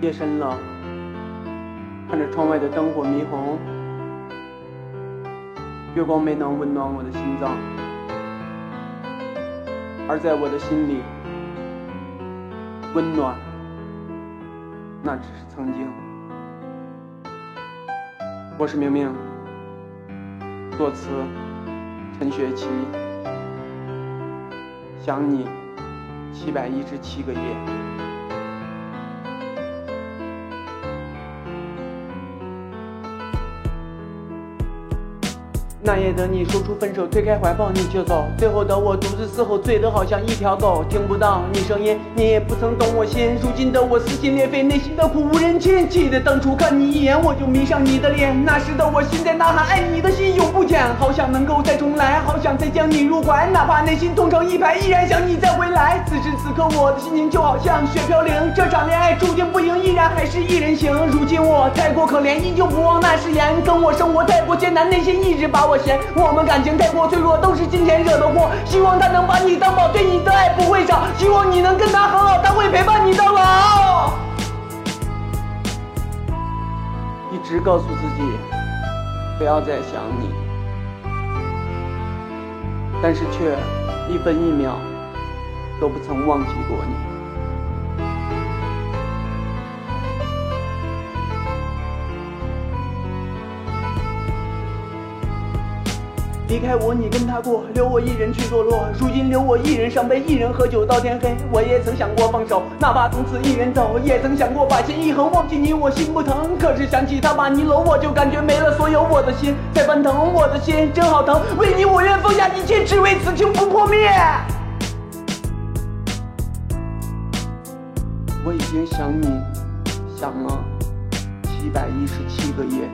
夜深了，看着窗外的灯火霓虹，月光没能温暖我的心脏，而在我的心里，温暖那只是曾经。我是明明，作词陈雪琪，想你七百一十七个夜。那夜的你说出分手，推开怀抱你就走。最后的我独自嘶吼，醉得好像一条狗，听不到你声音，你也不曾懂我心。如今的我撕心裂肺，内心的苦无人亲。记得当初看你一眼，我就迷上你的脸。那时的我心在呐喊，爱你的心永好想能够再重来，好想再将你入怀，哪怕内心痛成一排，依然想你再回来。此时此刻我的心情就好像雪飘零，这场恋爱注定不赢，依然还是一人行。如今我太过可怜，依旧不忘那誓言。跟我生活太过艰难，内心一直把我嫌。我们感情太过脆弱，都是金钱惹的祸。希望他能把你当宝，对你的爱不会少。希望你能跟他很好，他会陪伴你到老。一直告诉自己不要再想你，但是却一分一秒都不曾忘记过你。离开我，你跟他过，留我一人去堕落。如今留我一人伤悲，一人喝酒到天黑。我也曾想过放手，哪怕从此一人走。也曾想过把心一横，忘记你我心不疼。可是想起他把你搂，我就感觉没了所有。我的心在翻腾，我的心真好疼。为你我愿放下一切，只为此情不破灭。我已经想你，想了七百一十七个夜。